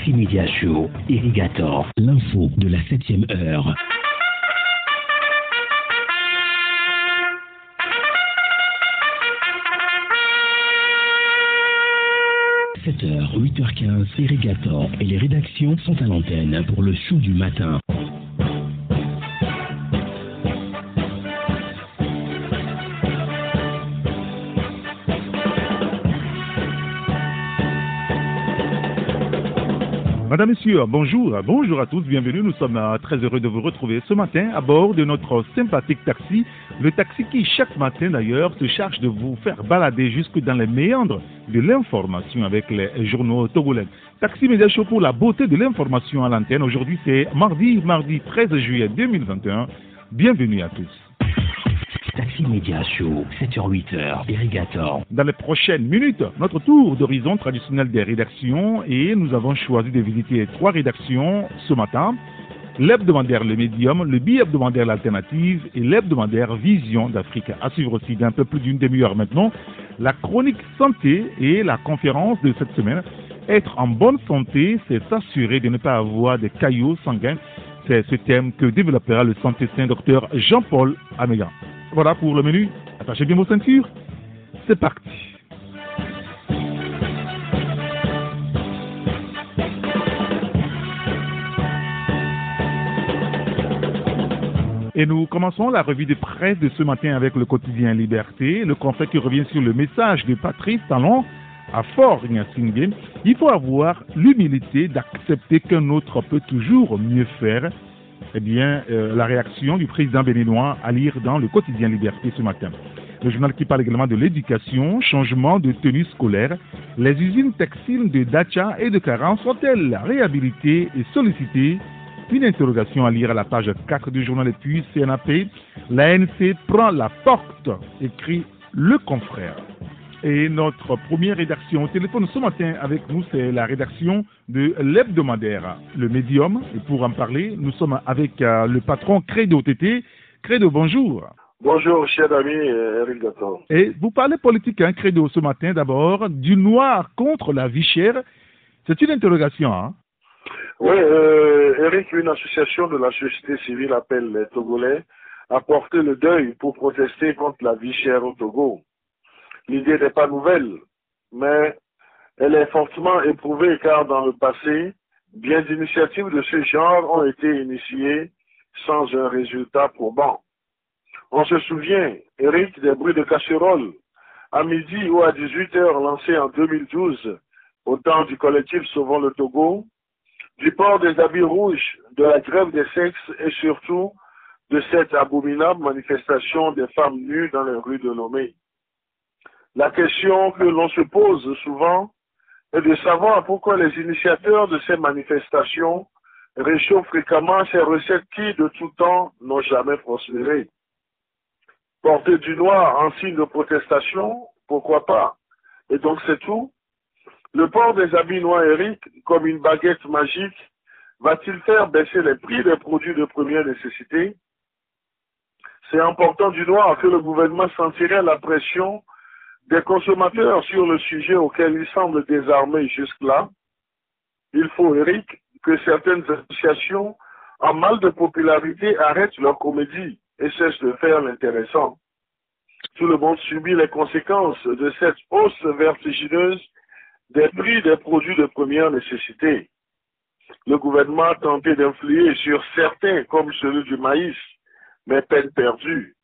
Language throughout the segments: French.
Taxi Media Show, Irrigator, l'info de la 7ème heure. « 7h, 8h15, Irrigator et les rédactions sont à l'antenne pour le show du matin. Madame, Messieurs, bonjour. Bonjour à tous, bienvenue. Nous sommes euh, très heureux de vous retrouver ce matin à bord de notre sympathique taxi. Le taxi qui, chaque matin d'ailleurs, se charge de vous faire balader jusque dans les méandres de l'information avec les journaux togolais. Taxi Média Show pour la beauté de l'information à l'antenne. Aujourd'hui, c'est mardi, mardi 13 juillet 2021. Bienvenue à tous. Taxi Média Show, 7h-8h, Irrigator. Dans les prochaines minutes, notre tour d'horizon traditionnel des rédactions et nous avons choisi de visiter trois rédactions ce matin. L'hebdomadaire Le Médium, le bi-hebdomadaire L'Alternative et l'hebdomadaire Vision d'Afrique. À suivre aussi d'un peu plus d'une demi-heure maintenant, la chronique santé et la conférence de cette semaine. Être en bonne santé, c'est s'assurer de ne pas avoir des caillots sanguins. C'est ce thème que développera le santé-saint docteur Jean-Paul Améga. Voilà pour le menu. Attachez bien vos ceintures. C'est parti. Et nous commençons la revue de presse de ce matin avec le quotidien Liberté, le conseil qui revient sur le message de Patrice Talon à Fort. Il faut avoir l'humilité d'accepter qu'un autre peut toujours mieux faire eh bien, euh, la réaction du président béninois à lire dans le quotidien Liberté ce matin. Le journal qui parle également de l'éducation, changement de tenue scolaire. Les usines textiles de Dacha et de Caran sont-elles réhabilitées et sollicitées? Une interrogation à lire à la page 4 du journal Et puis CNAP. L'ANC prend la porte, écrit le confrère. Et notre première rédaction au téléphone ce matin avec nous, c'est la rédaction de l'hebdomadaire, le médium. Et pour en parler, nous sommes avec euh, le patron Credo TT. Credo, bonjour. Bonjour, cher ami euh, Eric Gatton. Et vous parlez politique, hein, Credo, ce matin d'abord, du noir contre la vie chère. C'est une interrogation, hein Oui, euh, Eric, une association de la société civile appelle les Togolais à porter le deuil pour protester contre la vie chère au Togo. L'idée n'est pas nouvelle, mais elle est fortement éprouvée car dans le passé, bien d'initiatives de ce genre ont été initiées sans un résultat probant. On se souvient, Eric, des bruits de casserole à midi ou à 18 heures lancés en 2012 au temps du collectif Sauvons le Togo, du port des habits rouges, de la grève des sexes et surtout de cette abominable manifestation des femmes nues dans les rues de Lomé. La question que l'on se pose souvent est de savoir pourquoi les initiateurs de ces manifestations réchauffent fréquemment ces recettes qui, de tout temps, n'ont jamais prospéré. Porter du noir en signe de protestation, pourquoi pas? Et donc c'est tout? Le port des habits noirs, Eric, comme une baguette magique, va-t-il faire baisser les prix des produits de première nécessité? C'est important du noir que le gouvernement sentirait la pression des consommateurs sur le sujet auquel il semble désarmé jusque-là. Il faut, Eric, que certaines associations en mal de popularité arrêtent leur comédie et cessent de faire l'intéressant. Tout le monde subit les conséquences de cette hausse vertigineuse des prix des produits de première nécessité. Le gouvernement a tenté d'influer sur certains, comme celui du maïs, mais peine perdue.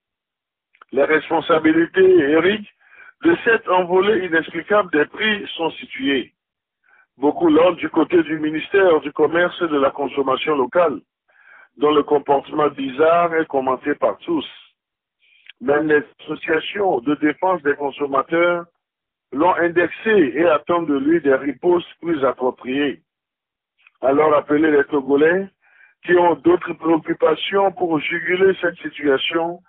Les responsabilités, Eric, de cette envolée inexplicable des prix sont situés. Beaucoup l'ordre du côté du ministère du Commerce et de la Consommation locale, dont le comportement bizarre est commenté par tous. Même les associations de défense des consommateurs l'ont indexé et attendent de lui des ripostes plus appropriées. Alors appelez les Togolais qui ont d'autres préoccupations pour juguler cette situation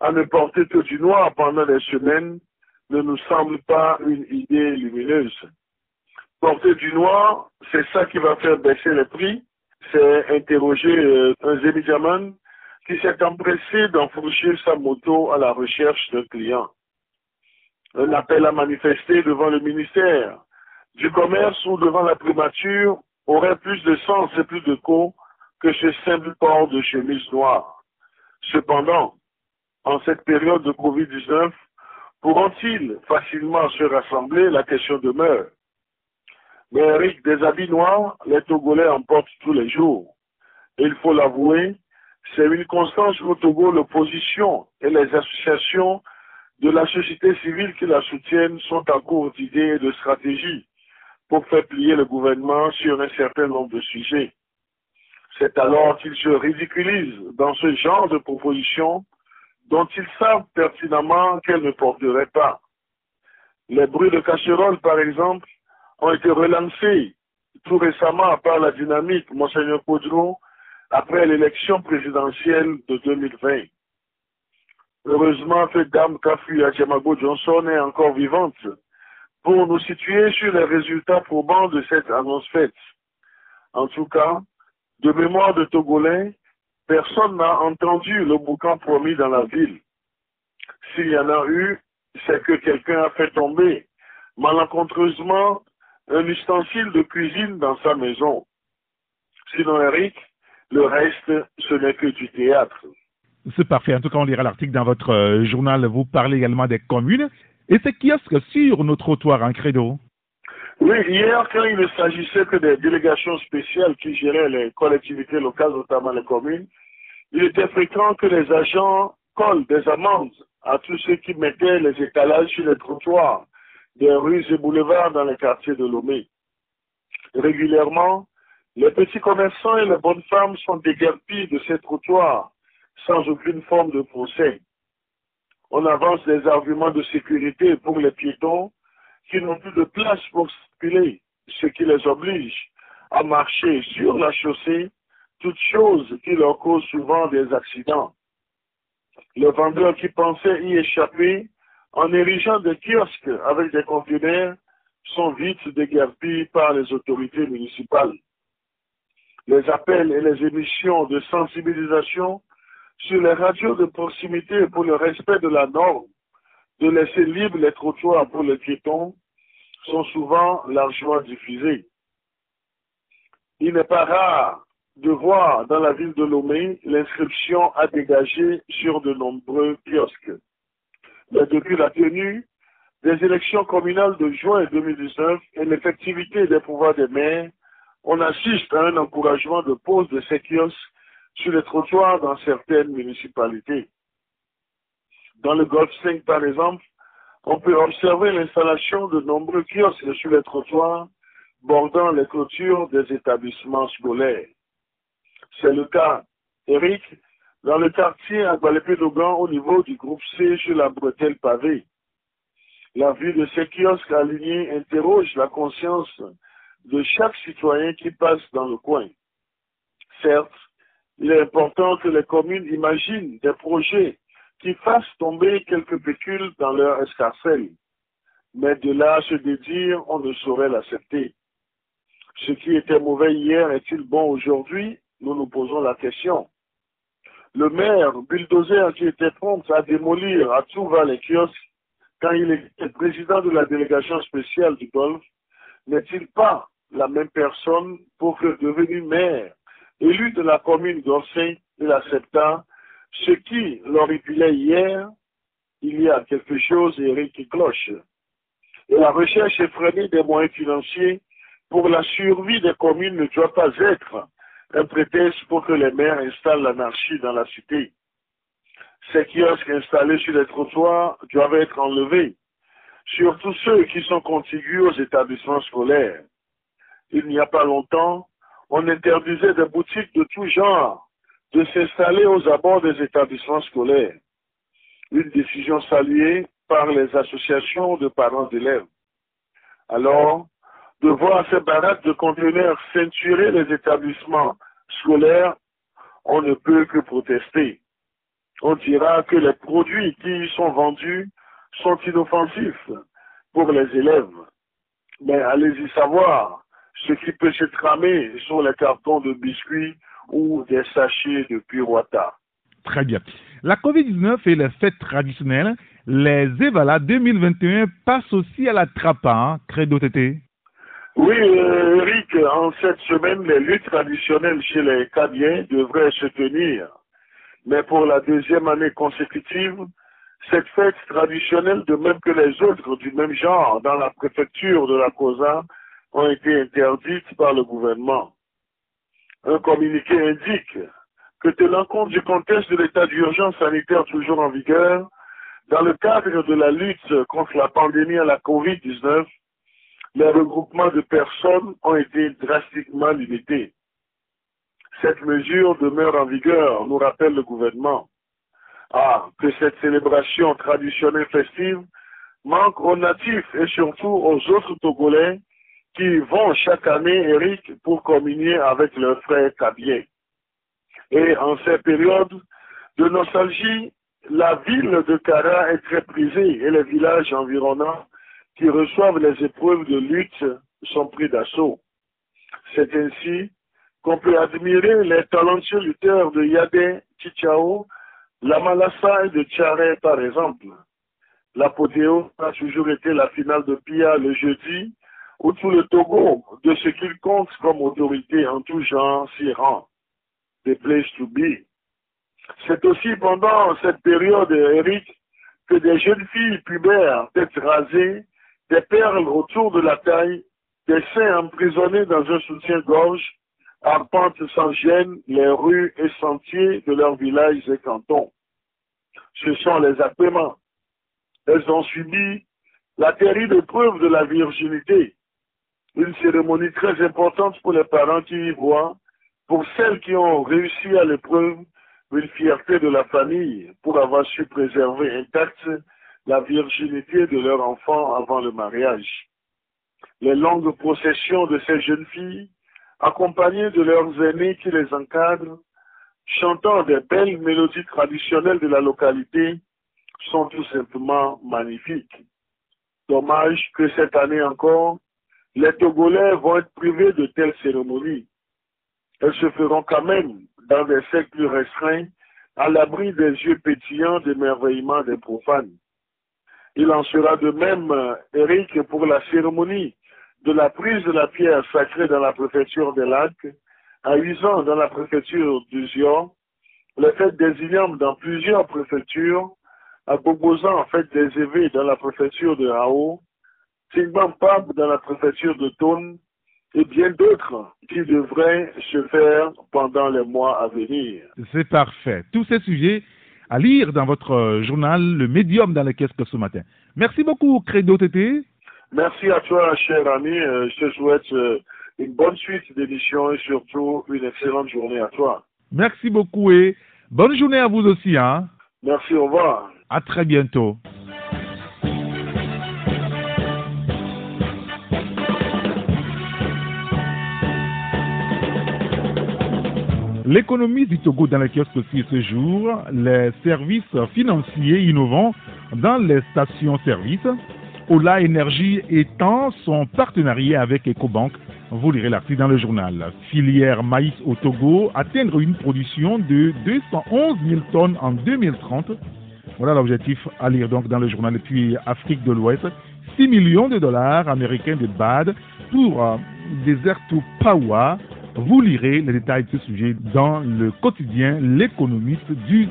à ne porter que du noir pendant des semaines ne nous semble pas une idée lumineuse. Porter du noir, c'est ça qui va faire baisser les prix. C'est interroger euh, un Zémidiaman qui s'est empressé d'enfourcher sa moto à la recherche d'un client. Un appel à manifester devant le ministère du Commerce ou devant la primature aurait plus de sens et plus de co que ce simple port de chemise noire. Cependant, en cette période de Covid-19, pourront-ils facilement se rassembler? La question demeure. Mais Eric, des habits noirs, les Togolais en portent tous les jours. Et il faut l'avouer, c'est une constance au Togo, l'opposition et les associations de la société civile qui la soutiennent sont en cours d'idées et de stratégies pour faire plier le gouvernement sur un certain nombre de sujets. C'est alors qu'ils se ridiculisent dans ce genre de propositions dont ils savent pertinemment qu'elles ne porteraient pas. Les bruits de casserole, par exemple, ont été relancés tout récemment par la dynamique Monseigneur Podron après l'élection présidentielle de 2020. Heureusement que Dame Kafu Adjamago Johnson est encore vivante pour nous situer sur les résultats probants de cette annonce faite. En tout cas, de mémoire de Togolais, personne n'a entendu le boucan promis dans la ville. S'il y en a eu, c'est que quelqu'un a fait tomber malencontreusement un ustensile de cuisine dans sa maison. Sinon, Eric, le reste, ce n'est que du théâtre. C'est parfait. En tout cas, on lira l'article dans votre euh, journal. Vous parlez également des communes et ces kiosques sur nos trottoirs en credo? Oui, hier, quand il ne s'agissait que des délégations spéciales qui géraient les collectivités locales, notamment les communes, il était fréquent que les agents collent des amendes à tous ceux qui mettaient les étalages sur les trottoirs des rues et boulevards dans les quartiers de Lomé. Régulièrement, les petits commerçants et les bonnes femmes sont déguerpis de ces trottoirs sans aucune forme de procès. On avance des arguments de sécurité pour les piétons qui n'ont plus de place pour ce qui les oblige à marcher sur la chaussée, toutes choses qui leur causent souvent des accidents. Les vendeurs qui pensaient y échapper en érigeant des kiosques avec des conteneurs sont vite déguerpis par les autorités municipales les appels et les émissions de sensibilisation sur les radios de proximité pour le respect de la norme de laisser libre les trottoirs pour les piétons sont souvent largement diffusés. Il n'est pas rare de voir dans la ville de Lomé l'inscription à dégager sur de nombreux kiosques. Mais depuis la tenue des élections communales de juin 2019 et l'effectivité des pouvoirs des maires, on assiste à un encouragement de pose de ces kiosques sur les trottoirs dans certaines municipalités. Dans le Golfe 5, par exemple, on peut observer l'installation de nombreux kiosques sur les trottoirs bordant les clôtures des établissements scolaires. C'est le cas, Eric, dans le quartier à Gualepé-Dogan au niveau du groupe C sur la bretelle pavée. La vue de ces kiosques alignés interroge la conscience de chaque citoyen qui passe dans le coin. Certes, il est important que les communes imaginent des projets qui fassent tomber quelques pécules dans leur escarcelle. Mais de là se dédire, on ne saurait l'accepter. Ce qui était mauvais hier est-il bon aujourd'hui? Nous nous posons la question. Le maire bulldozer qui était prompt à démolir à tout va les kiosques quand il était président de la délégation spéciale du Golfe, n'est-il pas la même personne pour que devenu maire, élu de la commune d'Orsay, il accepta ce qui l'horripilait hier, il y a quelque chose, Eric, qui cloche. La recherche effrénée des moyens financiers pour la survie des communes ne doit pas être un prétexte pour que les maires installent l'anarchie dans la cité. Ces kiosques installés sur les trottoirs doivent être enlevés, surtout ceux qui sont contigus aux établissements scolaires il n'y a pas longtemps, on interdisait des boutiques de tout genre de s'installer aux abords des établissements scolaires. Une décision saluée par les associations de parents d'élèves. Alors, de voir ces baraques de conteneurs ceinturer les établissements scolaires, on ne peut que protester. On dira que les produits qui y sont vendus sont inoffensifs pour les élèves. Mais allez-y savoir ce qui peut se tramer sur les cartons de biscuits ou des sachets de pirouata. Très bien. La COVID-19 et les fêtes traditionnelles, les Evala 2021 passent aussi à la trappe, hein, Credo Tété Oui, euh, Eric, en en cette semaine, les luttes traditionnelles chez les Cadiens devraient se tenir. Mais pour la deuxième année consécutive, cette fête traditionnelle, de même que les autres du même genre dans la préfecture de la Cosa, ont été interdites par le gouvernement. Un communiqué indique que tenant compte du contexte de l'état d'urgence sanitaire toujours en vigueur, dans le cadre de la lutte contre la pandémie à la COVID-19, les regroupements de personnes ont été drastiquement limités. Cette mesure demeure en vigueur, nous rappelle le gouvernement. Ah, que cette célébration traditionnelle festive manque aux natifs et surtout aux autres Togolais qui vont chaque année, Eric, pour communier avec leurs frères cabiens. Et en ces périodes de nostalgie, la ville de Kara est très prisée et les villages environnants qui reçoivent les épreuves de lutte sont pris d'assaut. C'est ainsi qu'on peut admirer les talentueux lutteurs de Yadé, Chichao, la Malassa et de Tchare par exemple. L'apothéose a toujours été la finale de Pia le jeudi, où tout le Togo, de ce qu'il compte comme autorité en tout genre, s'y rend. The place to be. C'est aussi pendant cette période, Eric, que des jeunes filles pubères, têtes rasées, des perles autour de la taille, des seins emprisonnés dans un soutien-gorge, arpentent sans gêne les rues et sentiers de leurs villages et cantons. Ce sont les appaiements. Elles ont subi la terrible preuve de la virginité, une cérémonie très importante pour les parents qui y voient, pour celles qui ont réussi à l'épreuve, une fierté de la famille pour avoir su préserver intacte la virginité de leur enfant avant le mariage. Les longues processions de ces jeunes filles, accompagnées de leurs aînés qui les encadrent, chantant des belles mélodies traditionnelles de la localité, sont tout simplement magnifiques. Dommage que cette année encore, les Togolais vont être privés de telles cérémonies. Elles se feront quand même dans des cercles restreints, à l'abri des yeux pétillants d'émerveillement des profanes. Il en sera de même, Eric, pour la cérémonie de la prise de la pierre sacrée dans la préfecture des lacs, à Usan dans la préfecture du Zion, les fêtes des Ignam dans plusieurs préfectures, à Bobozan, en fait des évêques dans la préfecture de Hao, Pab dans la préfecture de Thône, et bien d'autres qui devraient se faire pendant les mois à venir. C'est parfait. Tous ces sujets à lire dans votre journal, le médium dans le casque ce matin. Merci beaucoup, Credo Tété. Merci à toi, cher ami. Euh, je te souhaite euh, une bonne suite d'émission et surtout une excellente journée à toi. Merci beaucoup et bonne journée à vous aussi. Hein. Merci, au revoir. À très bientôt. L'économie du Togo dans les kiosques aussi ce jour, les services financiers innovants dans les stations-service, Ola Énergie étend son partenariat avec EcoBank. Vous lirez l'article dans le journal. Filière maïs au Togo atteindre une production de 211 000 tonnes en 2030. Voilà l'objectif à lire donc dans le journal. Et puis Afrique de l'Ouest, 6 millions de dollars américains de BAD pour euh, Deserto Pawa vous lirez les détails de ce sujet dans le quotidien L'économiste du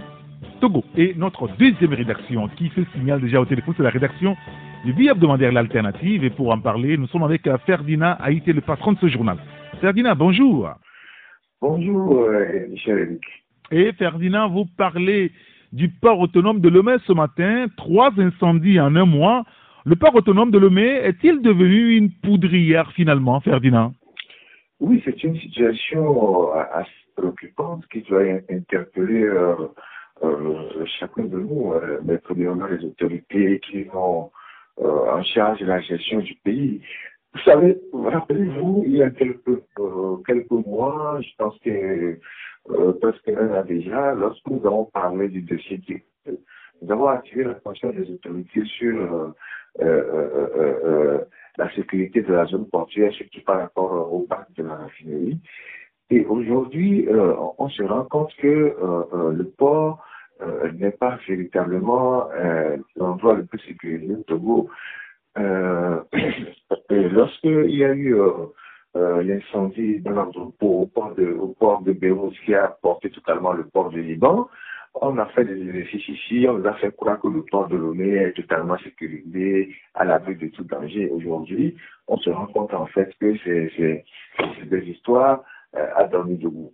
Togo. Et notre deuxième rédaction qui se signale déjà au téléphone, c'est la rédaction du billet hebdomadaire L'Alternative. Et pour en parler, nous sommes avec Ferdinand Haïté, le patron de ce journal. Ferdinand, bonjour. Bonjour, euh, Michel Eric. Et Ferdinand, vous parlez du port autonome de Lomé ce matin. Trois incendies en un mois. Le port autonome de Lomé est-il devenu une poudrière finalement, Ferdinand? Oui, c'est une situation euh, assez préoccupante qui doit interpeller euh, euh, chacun de nous, mais premièrement les autorités qui vont en charge de la gestion du pays. Vous savez, rappelez-vous, il y a quelques, quelques mois, je pense que presque un an déjà, lorsque nous avons parlé du dossier nous avons attiré l'attention des autorités sur la sécurité de la zone portuaire, surtout par rapport au parc de la raffinerie. Et aujourd'hui, euh, on se rend compte que euh, euh, le port n'est pas véritablement l'endroit le plus sécurisé au Togo. Lorsqu'il y a eu l'incendie dans l'entrepôt au port de, au de Beyrouth qui a porté totalement le port du Liban. On a fait des exercices ici, on nous a fait croire que le port de Lomé est totalement sécurisé, à l'abri de tout danger. Aujourd'hui, on se rend compte en fait que c'est des histoires à dormir debout.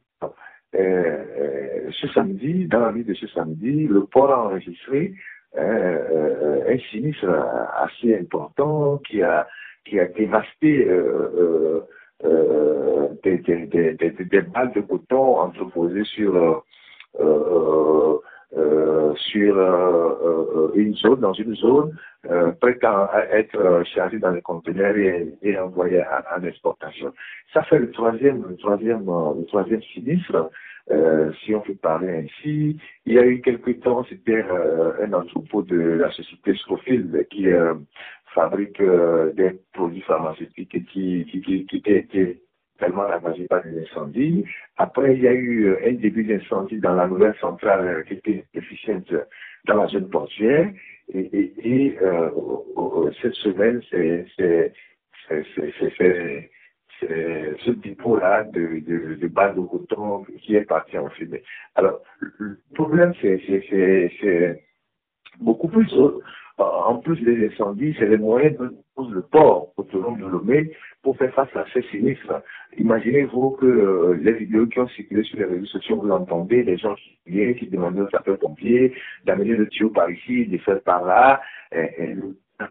Euh, ce samedi, dans la nuit de ce samedi, le port a enregistré euh, un sinistre assez important qui a, qui a dévasté euh, des, des, des, des, balles de coton entreposées sur sur une zone, dans une zone prête à être chargée dans les conteneurs et, et envoyée en, exportation. Ça fait le troisième, le troisième, le troisième sinistre. Euh, si on peut parler ainsi. Il y a eu quelques temps, c'était euh, un entrepôt de la société Scofield qui euh, fabrique des produits pharmaceutiques et qui, qui, qui, qui tellement ravagé par des incendies. Après, il y a eu un début d'incendie dans la nouvelle centrale qui était efficiente dans la zone portuaire. Et, et cette semaine, c'est ce dépôt-là de, de, de balles de coton qui est parti en fumée. Alors, le problème, c'est beaucoup plus, en plus des incendies, c'est les moyens de le port autonome de Lomé pour faire face à ces sinistres. Imaginez-vous que euh, les vidéos qui ont circulé sur les réseaux sociaux, vous entendez des gens qui viennent, qui demandent aux sapeurs-pompiers d'amener le tuyau par ici, de faire par là, et, et,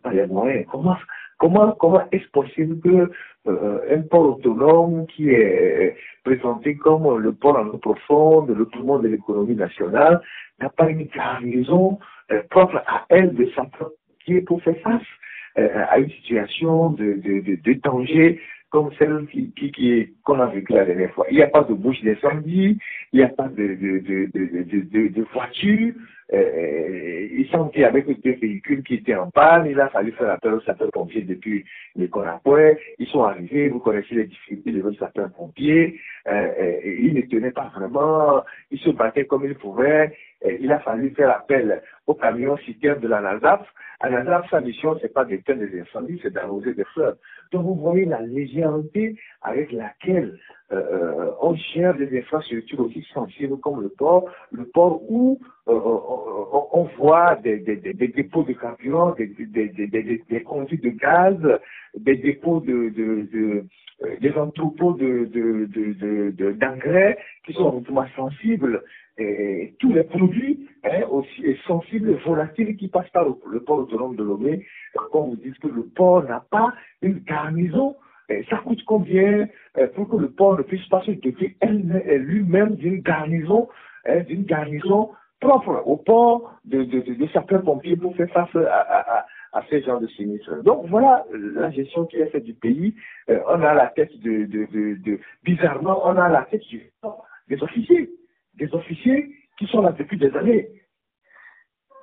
pas les moyens. Comment Comment, comment est-ce possible que euh, un port autonome qui est présenté comme le port en eau profonde, le poumon de l'économie nationale, n'a pas une euh, propre à elle de sa qui est pour faire face euh, à une situation de, danger comme celle qui, qui, qu'on a vécue la dernière fois. Il n'y a pas de bouche d'incendie, il n'y a pas de, de, voiture, euh, ils sont avec deux véhicules qui étaient en panne, il a fallu faire appel aux sapeurs-pompiers depuis les Conakouais, ils sont arrivés, vous connaissez les difficultés de sapeurs-pompiers, euh, euh, ils ne tenaient pas vraiment, ils se battaient comme ils pouvaient, euh, il a fallu faire appel aux camions citernes de la NASAF. À NASAF, sa mission, c'est pas d'éteindre des incendies, c'est d'arroser des fleurs. Donc vous voyez la légèreté avec laquelle euh, euh, on gère des infrastructures aussi sensibles comme le port, le port où euh, on, voit des, dépôts de carburant, des, conduits de gaz, des dépôts de, de, de des entrepôts de, d'engrais qui sont vraiment sensibles. Et tous les produits hein, aussi sensibles, volatiles qui passent par le, port autonome de Lomé, quand vous dites que le port n'a pas une garnison ça coûte combien? Pour que le port ne puisse pas se doter lui-même d'une garnison, hein, d'une garnison propre au port de, de, sapeurs-pompiers pour faire face à, à, ces genres de sinistres. Donc voilà la gestion qui est faite du pays. Euh, on a la tête de, bizarrement, on a la tête des officiers, des officiers qui sont là depuis des années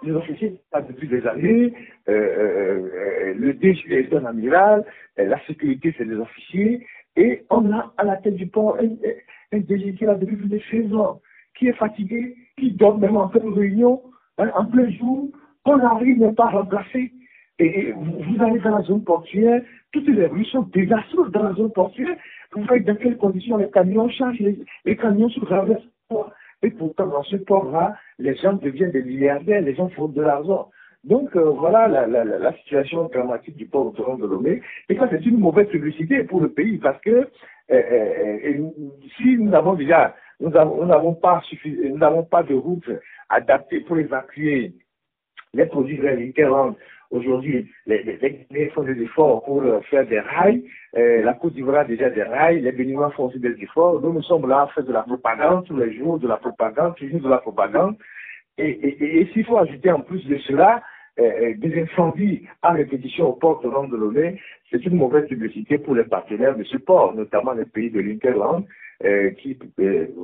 les officiers pas depuis des années, euh, euh, euh, le DG est un amiral, la sécurité c'est des officiers, et on a à la tête du port un, un DG qui là depuis plus de 16 ans, qui est fatigué, qui dort même en pleine réunion, hein, en plein jour, qu'on n'arrive même pas à remplacer. Et vous allez dans la zone portuaire, toutes les rues sont désastreuses dans la zone portuaire. Vous voyez dans quelles conditions les camions chargent, les, les camions se traversent. Et pourtant, dans ce port-là, les gens deviennent des milliardaires, les gens font de l'argent. Donc euh, voilà la, situation dramatique du port autonome de Lomé. Et ça, c'est une mauvaise publicité pour le pays parce que euh, euh, si nous avons déjà, nous n'avons pas nous n'avons pas de route adaptée pour évacuer les produits l'Interland Aujourd'hui, les, les, font des efforts pour faire des rails. La Côte d'Ivoire a déjà des rails. Les Béninois font aussi des efforts. Nous, nous sommes là à faire de la propagande tous les jours, de la propagande, toujours de la propagande. Et, s'il faut ajouter en plus de cela, euh, des incendies à répétition au port de Lomé, c'est une mauvaise publicité pour les partenaires de ce port, notamment les pays de l'Interland, qui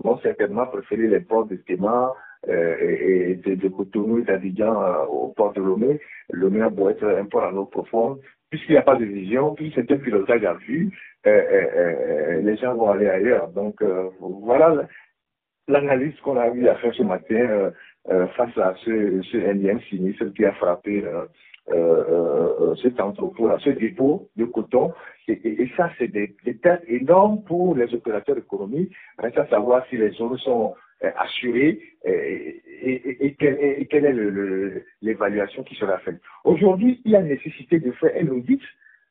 vont certainement préférer les ports de Téma, euh, et, de, de Cotonou et d'Abidjan euh, au port de Lomé. Lomé a beau être un port en eau profonde, puisqu'il n'y a pas de vision, puis c'est un pilotage à vue, euh, les gens vont aller ailleurs. Donc voilà l'analyse qu'on a eu à faire ce matin face à ce, ce énième sinistre qui a frappé cet entrepôt-là, ce dépôt de coton. Et, ça, c'est des, des énormes pour les opérateurs économiques. Reste à savoir si les zones sont assurées et, quelle, est l'évaluation qui sera faite. Aujourd'hui, il y a nécessité de faire un audit,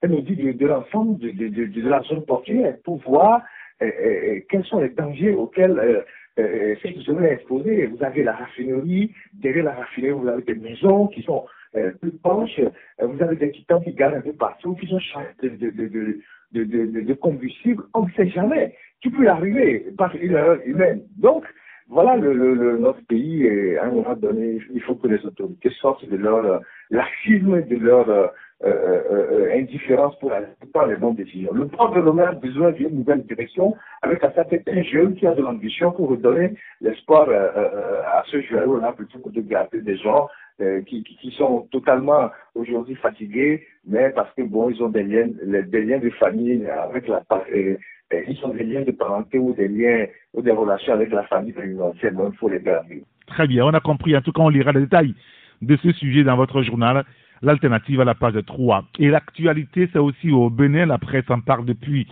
un audit de, de l'ensemble de, de, de, la zone portuaire pour voir quels sont les dangers auxquels euh, cette zone est exposée. Vous avez la raffinerie, derrière la raffinerie, vous avez des maisons qui sont euh, plus proches, euh, vous avez des titans qui gardent un peu partout, qui sont chargés de, de, de, de, de combustible. On ne sait jamais. Tu peux arriver par une erreur humaine. Donc, voilà le, le, notre pays et à un moment donné, il faut que les autorités sortent de leur laxisme, de leur euh, euh, euh, indifférence pour prendre les bonnes décisions. Le gouvernement a besoin d'une nouvelle direction avec un jeune qui a de l'ambition pour redonner l'espoir à ce joueur-là plutôt que de garder des gens qui, sont totalement aujourd'hui fatigués, mais parce que bon, ils ont des liens, des liens de famille avec la ils sont des liens de parenté ou des liens ou des relations avec la famille présidentielle, il faut les garder. Très bien, on a compris. En tout cas, on lira les détails de ce sujet dans votre journal, l'alternative à la page 3. Et l'actualité, c'est aussi au Bénin, la presse en parle depuis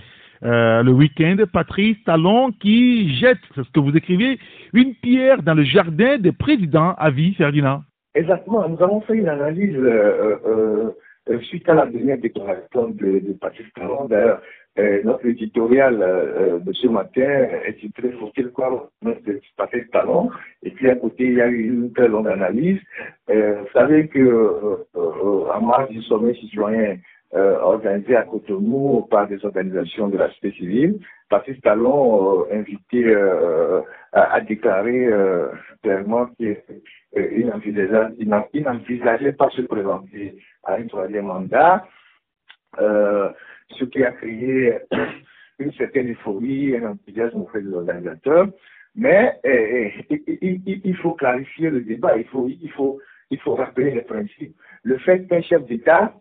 euh, le week-end. Patrice Talon qui jette, c'est ce que vous écrivez, une pierre dans le jardin des présidents à vie, Ferdinand. Exactement, nous avons fait une analyse euh, euh, suite à la dernière déclaration de, de Patrice Talon. D'ailleurs, euh, notre éditorial euh, de ce matin est titré Faut-il croire notre Patrice Talon Et puis à côté, il y a eu une très longue analyse. Euh, vous savez que en marge du sommet citoyen organisé à Cotonou par des organisations de la société civile, Patrice Talon invité à, déclarer clairement qu'il n'envisageait pas se présenter à un troisième mandat. Euh, ce qui a créé une certaine euphorie, un enthousiasme auprès des organisateurs. Mais eh, eh, il faut clarifier le débat, il faut, rappeler les principes. Le fait qu'un chef d'État,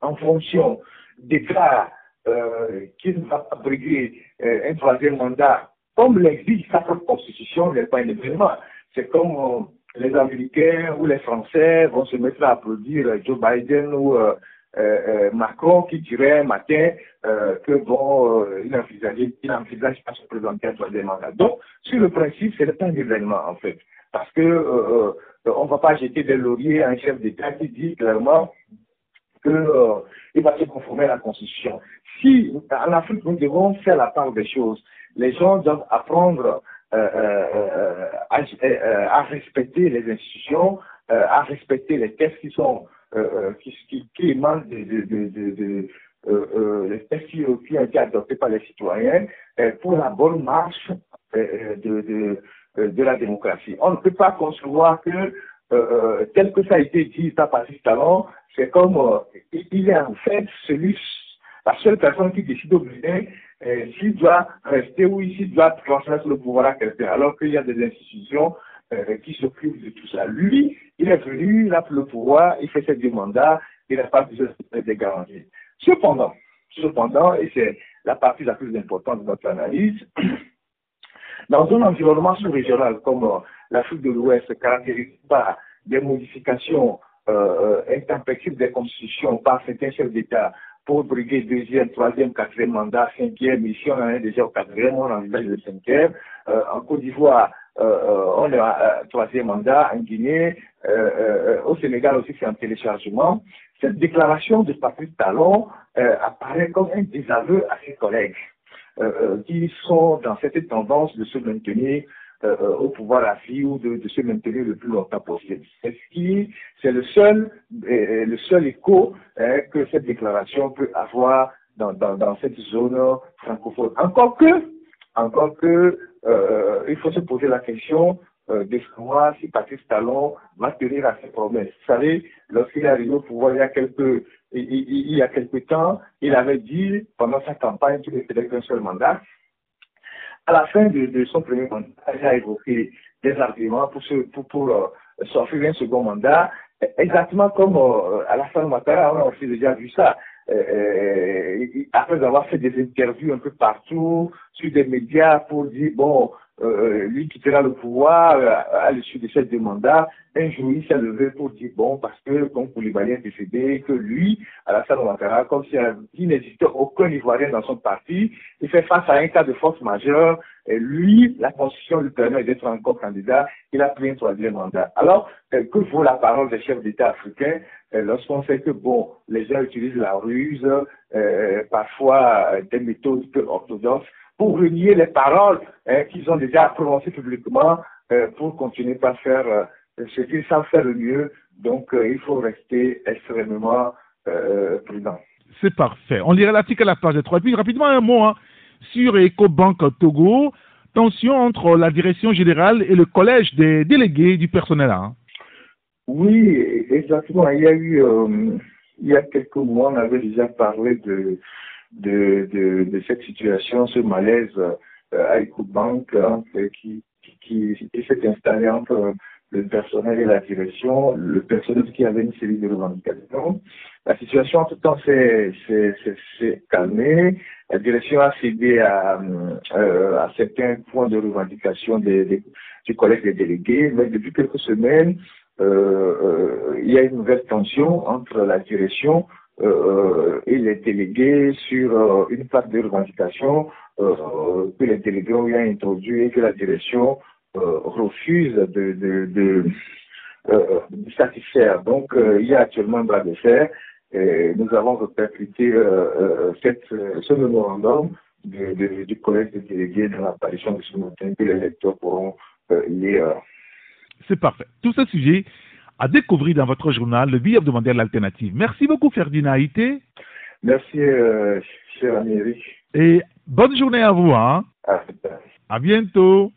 en fonction des cas euh, qu'il va briguer euh, un troisième mandat, comme l'exige sa propre constitution, n'est pas un événement. C'est comme euh, les Américains ou les Français vont se mettre à applaudir Joe Biden ou euh, euh, euh, Macron qui dirait un matin euh, que bon, il n'envisage pas se présenter à troisième mandat. Donc, sur le principe, c'est un événement en fait, parce que on ne va pas jeter des lauriers à un chef d'État qui dit clairement qu'il va se conformer à la Constitution. Si en Afrique nous devons faire la part des choses, les gens doivent apprendre à, à, respecter les institutions, à respecter les textes qui sont euh, euh, qui, qui, qui émanent de, de, de, de euh, euh, qui ont été adoptés par les citoyens pour la bonne marche de la démocratie. On ne peut pas concevoir que, tel que ça a été dit par Patrice Talon, c'est comme il est en fait celui, la seule personne qui décide au Bénin s'il doit rester ou s'il doit transmettre le pouvoir à quelqu'un, alors qu'il y a des institutions euh, qui s'occupe de tout ça. Lui, il est venu, il a le pouvoir, il fait ses deux mandats, il n'a pas besoin de garanties. Cependant, cependant, et c'est la partie la plus importante de notre analyse, dans un environnement sous-régional comme euh, l'Afrique de l'Ouest, caractérisé par des modifications euh, euh, intempestives des constitutions par certains chefs d'État pour briguer deuxième, troisième, quatrième mandat, cinquième, ici on en est déjà au quatrième, on envisage le cinquième. Euh, en Côte d'Ivoire, on est à troisième mandat en Guinée, euh, au Sénégal aussi c'est un téléchargement. Cette déclaration de Patrice Talon apparaît comme un désaveu à ses collègues qui sont dans cette tendance de se maintenir au pouvoir à vie ou de, se maintenir le plus longtemps possible. C'est ce qui, c'est le seul, le seul écho hein, que cette déclaration peut avoir dans, dans, dans cette zone francophone. Encore que, encore que euh, il faut se poser la question euh, de savoir si Patrice Talon va tenir à ses promesses. Vous savez, lorsqu'il est arrivé au pouvoir il y a quelques, temps, il avait dit pendant sa campagne qu'il ne faisait qu'un seul mandat. À la fin de, son premier mandat, il a évoqué des arguments pour, pour euh, s'offrir un second mandat, exactement comme à la fin du matin, on a aussi déjà vu ça. Euh, euh, après avoir fait des interviews un peu partout, sur des médias pour dire, bon, euh, lui quittera le pouvoir euh, à l'issue de cette mandat, un jour il s'est levé pour dire bon, parce que comme Koulibaly est décédé, que lui, Alassane Ouattara, comme s'il n'existait aucun Ivoirien dans son parti, il fait face à un cas de force majeure, et lui, la Constitution lui permet d'être encore candidat, il a pris un troisième mandat. Alors, euh, que vaut la parole des chefs d'État africains? Lorsqu'on sait que bon, les gens utilisent la ruse, parfois des méthodes peu orthodoxes, pour renier les paroles hein, qu'ils ont déjà prononcées publiquement euh, pour continuer par faire euh, ce qu'ils savent faire le mieux. Donc, euh, il faut rester extrêmement prudent. C'est parfait. On lirait l'article à la page 3. Et puis, rapidement, un mot hein, sur EcoBank Togo. Tension entre la direction générale et le collège des délégués du personnel. Hein. Oui, exactement. Il y a eu, il y a quelques mois, on avait déjà parlé de de, de, de cette situation, ce malaise euh, à EcoBank qui, qui, qui s'est installé entre le personnel et la direction, le personnel qui avait une série de revendications. La situation, en tout temps, s'est calmée. La direction a cédé à, euh, à certains points de revendication des, des, du collège des délégués, mais depuis quelques semaines, euh, euh, il y a une nouvelle tension entre la direction euh, et les délégués sur euh, une plaque de revendication euh, que les délégués ont introduit et que la direction refuse de, satisfaire. Donc, il y a actuellement un bras de fer. Et nous avons répercuté cette, ce mémorandum du collège des délégués dans l'apparition de ce matin que les lecteurs pourront lire. C'est parfait. Tout ce sujet à découvrir dans votre journal le billet hebdomadaire l'alternative. Merci beaucoup Ferdinand Haïté. Merci euh, cher ami Eric. Et bonne journée à vous. Hein? À, à bientôt.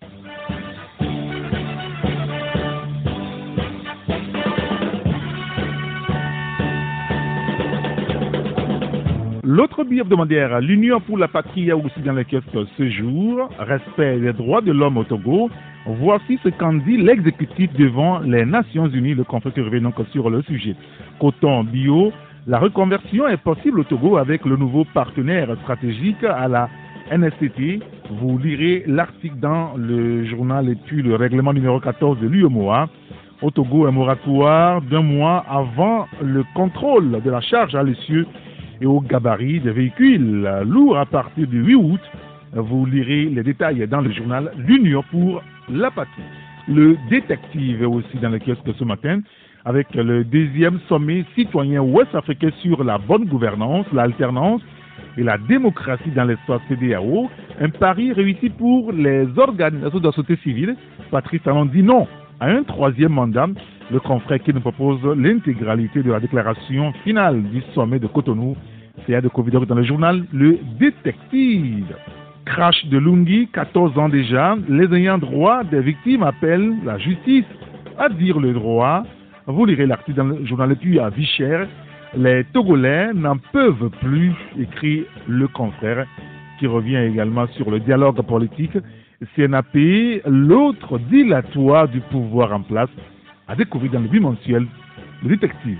L'autre billet hebdomadaire, l'Union pour la patrie a aussi dans kiosques ce jour, respect des droits de l'homme au Togo, Voici ce qu'en dit l'exécutif devant les Nations Unies, le conflit donc sur le sujet. Coton bio, la reconversion est possible au Togo avec le nouveau partenaire stratégique à la NSTT. Vous lirez l'article dans le journal et puis le règlement numéro 14 de l'UMOA. Au Togo, un moratoire d'un mois avant le contrôle de la charge à l'essieu et au gabarit des véhicules lourds à partir du 8 août. Vous lirez les détails dans le journal L'Union pour la patrie. Le détective est aussi dans le kiosque ce matin avec le deuxième sommet citoyen ouest-africain sur la bonne gouvernance, l'alternance et la démocratie dans l'espace CDAO. Un pari réussi pour les organisations de la société civile. Patrice Talon dit non à un troisième mandat. Le confrère qui nous propose l'intégralité de la déclaration finale du sommet de Cotonou. C'est à de Covid dans le journal Le Détective. Crash de Lungi, 14 ans déjà, les ayants droit des victimes appellent la justice à dire le droit. Vous lirez l'article dans le journal puis à Vichère. Les Togolais n'en peuvent plus, écrit le confrère, qui revient également sur le dialogue politique. CNAP, l'autre dilatoire du pouvoir en place, a découvert dans le bimensuel le détective.